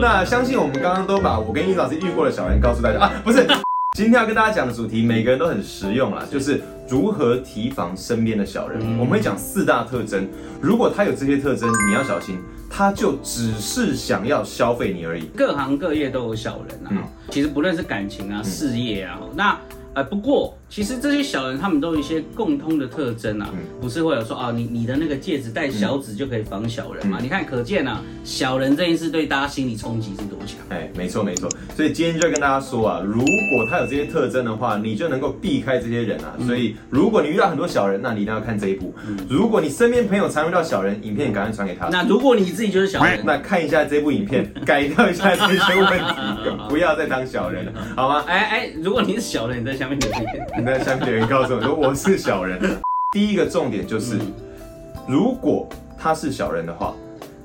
那相信我们刚刚都把我跟易老师遇过的小人告诉大家啊，不是。今天要跟大家讲的主题，每个人都很实用啦，就是如何提防身边的小人。我们会讲四大特征，如果他有这些特征，你要小心，他就只是想要消费你而已。各行各业都有小人啊，其实不论是感情啊、事业啊，那。呃，不过其实这些小人他们都有一些共通的特征啊，不是会有说啊，你你的那个戒指戴小指就可以防小人嘛？你看，可见啊，小人这件事对大家心理冲击是多强？哎，没错没错。所以今天就跟大家说啊，如果他有这些特征的话，你就能够避开这些人啊。所以如果你遇到很多小人，那你一定要看这一部。如果你身边朋友常遇到小人，影片赶快传给他。那如果你自己就是小人，那看一下这部影片，改掉一下这些问题，不要再当小人了，好吗？哎哎，如果你是小人，你在下面留言。你在下面留言告诉我说我是小人。第一个重点就是，如果他是小人的话，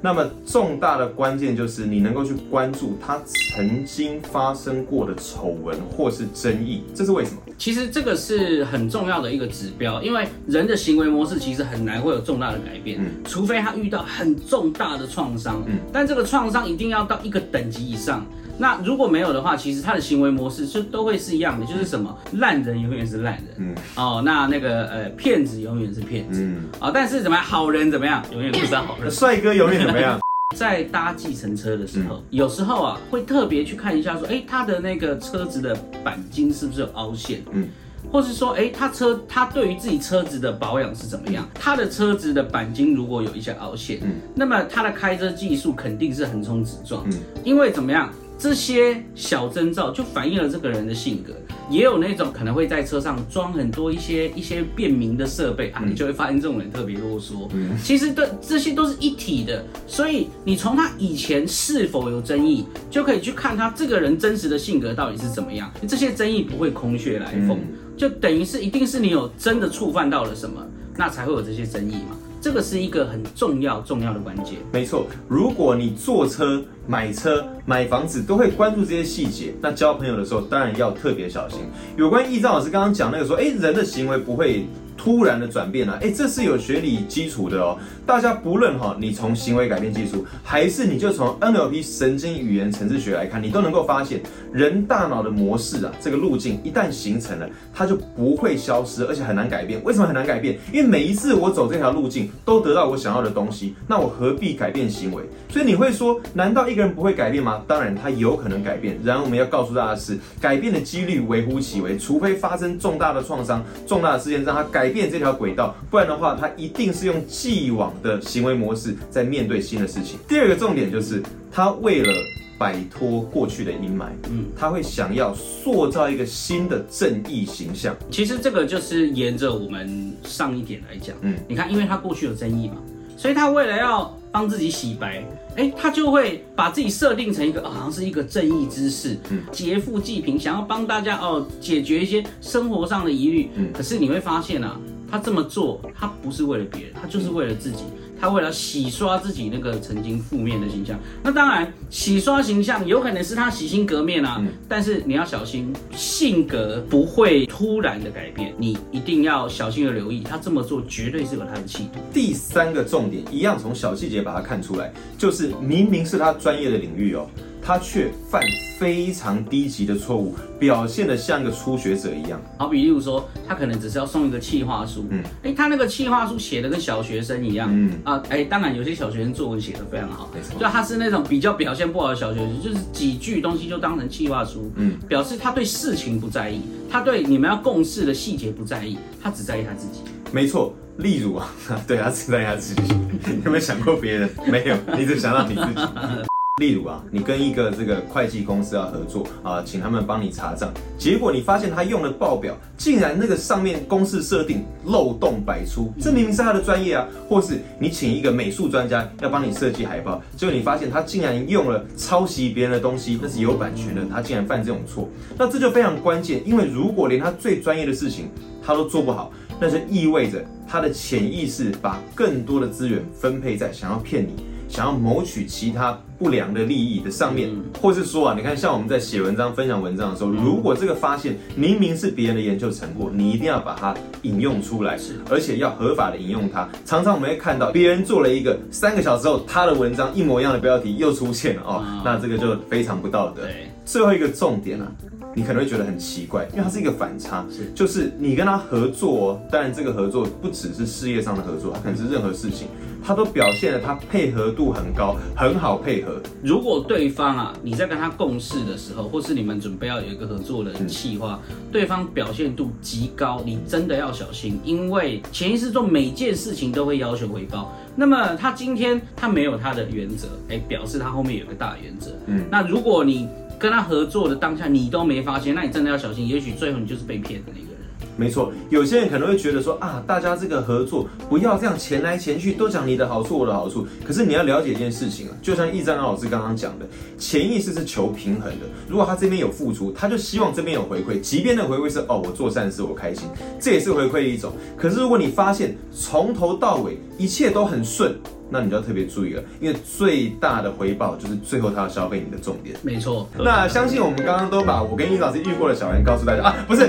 那么重大的关键就是你能够去关注他曾经发生过的丑闻或是争议，这是为什么？其实这个是很重要的一个指标，因为人的行为模式其实很难会有重大的改变，嗯。除非他遇到很重大的创伤。嗯，但这个创伤一定要到一个等级以上。那如果没有的话，其实他的行为模式就都会是一样的，就是什么烂人永远是烂人，嗯，哦，那那个呃骗子永远是骗子，嗯，啊，但是怎么样，好人怎么样，永远不是好人，帅哥永远怎么样？在搭计程车的时候，有时候啊会特别去看一下，说，哎，他的那个车子的钣金是不是有凹陷，嗯，或是说，哎，他车他对于自己车子的保养是怎么样？他的车子的钣金如果有一些凹陷，嗯，那么他的开车技术肯定是横冲直撞，嗯，因为怎么样？这些小征兆就反映了这个人的性格，也有那种可能会在车上装很多一些一些便民的设备啊，你就会发现这种人特别啰嗦。其实的这些都是一体的，所以你从他以前是否有争议，就可以去看他这个人真实的性格到底是怎么样。这些争议不会空穴来风，就等于是一定是你有真的触犯到了什么，那才会有这些争议嘛。这个是一个很重要重要的关键。没错，如果你坐车、买车、买房子都会关注这些细节，那交朋友的时候当然要特别小心。有关易章老师刚刚讲那个说，哎，人的行为不会。突然的转变了，哎，这是有学理基础的哦。大家不论哈，你从行为改变技术，还是你就从 NLP 神经语言层次学来看，你都能够发现，人大脑的模式啊，这个路径一旦形成了，它就不会消失，而且很难改变。为什么很难改变？因为每一次我走这条路径都得到我想要的东西，那我何必改变行为？所以你会说，难道一个人不会改变吗？当然他有可能改变。然而我们要告诉大家的是，改变的几率微乎其微，除非发生重大的创伤、重大的事件让他改。改变这条轨道，不然的话，他一定是用既往的行为模式在面对新的事情。第二个重点就是，他为了摆脱过去的阴霾，嗯，他会想要塑造一个新的正义形象。其实这个就是沿着我们上一点来讲，嗯，你看，因为他过去有争议嘛，所以他为了要帮自己洗白，哎，他就会把自己设定成一个好像是一个正义之士，嗯，劫富济贫，想要帮大家哦解决一些生活上的疑虑，嗯，可是你会发现啊，他这么做，他不是为了别人，他就是为了自己。他为了洗刷自己那个曾经负面的形象，那当然洗刷形象有可能是他洗心革面啊，但是你要小心，性格不会突然的改变，你一定要小心的留意，他这么做绝对是有他的气度。第三个重点，一样从小细节把它看出来，就是明明是他专业的领域哦。他却犯非常低级的错误，表现的像个初学者一样。好比例如说，他可能只是要送一个企划书，嗯，哎，他那个企划书写的跟小学生一样，嗯啊，哎，当然有些小学生作文写的非常好，没错，就他是那种比较表现不好的小学生，就是几句东西就当成企划书，嗯，表示他对事情不在意，他对你们要共事的细节不在意，他只在意他自己。没错，例如啊，对他只在意他自己，有没有想过别人？没有，你只想到你自己。例如啊，你跟一个这个会计公司要合作啊，请他们帮你查账，结果你发现他用的报表竟然那个上面公式设定漏洞百出，这明明是他的专业啊。或是你请一个美术专家要帮你设计海报，结果你发现他竟然用了抄袭别人的东西，那是有版权的，他竟然犯这种错，那这就非常关键，因为如果连他最专业的事情他都做不好，那就意味着他的潜意识把更多的资源分配在想要骗你。想要谋取其他不良的利益的上面，或是说啊，你看像我们在写文章、分享文章的时候，如果这个发现明明是别人的研究成果，你一定要把它引用出来，是，而且要合法的引用它。常常我们会看到别人做了一个三个小时后，他的文章一模一样的标题又出现了哦，那这个就非常不道德。最后一个重点啊。你可能会觉得很奇怪，因为它是一个反差，是就是你跟他合作，当然这个合作不只是事业上的合作，它可能是任何事情，他都表现了他配合度很高，很好配合。如果对方啊，你在跟他共事的时候，或是你们准备要有一个合作的计划，对方表现度极高，你真的要小心，因为潜意识中每件事情都会要求回报。那么他今天他没有他的原则，哎，表示他后面有个大原则。嗯，那如果你。跟他合作的当下，你都没发现，那你真的要小心，也许最后你就是被骗的那个人。没错，有些人可能会觉得说啊，大家这个合作不要这样钱来钱去，都讲你的好处我的好处。可是你要了解一件事情啊，就像易章老师刚刚讲的，潜意识是求平衡的。如果他这边有付出，他就希望这边有回馈，即便那回馈是哦，我做善事我开心，这也是回馈一种。可是如果你发现从头到尾一切都很顺。那你就要特别注意了，因为最大的回报就是最后他要消费你的重点。没错。那相信我们刚刚都把我跟易老师遇过的小人告诉大家啊，不是，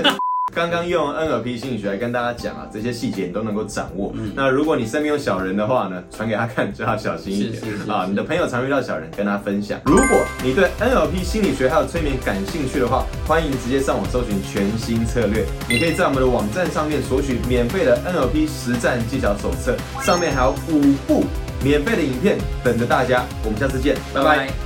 刚刚用 NLP 心理学来跟大家讲啊，这些细节你都能够掌握。那如果你身边有小人的话呢，传给他看就要小心一点啊。你的朋友常遇到小人，跟他分享。如果你对 NLP 心理学还有催眠感兴趣的话，欢迎直接上网搜寻全新策略。你可以在我们的网站上面索取免费的 NLP 实战技巧手册，上面还有五部。免费的影片等着大家，我们下次见，拜拜。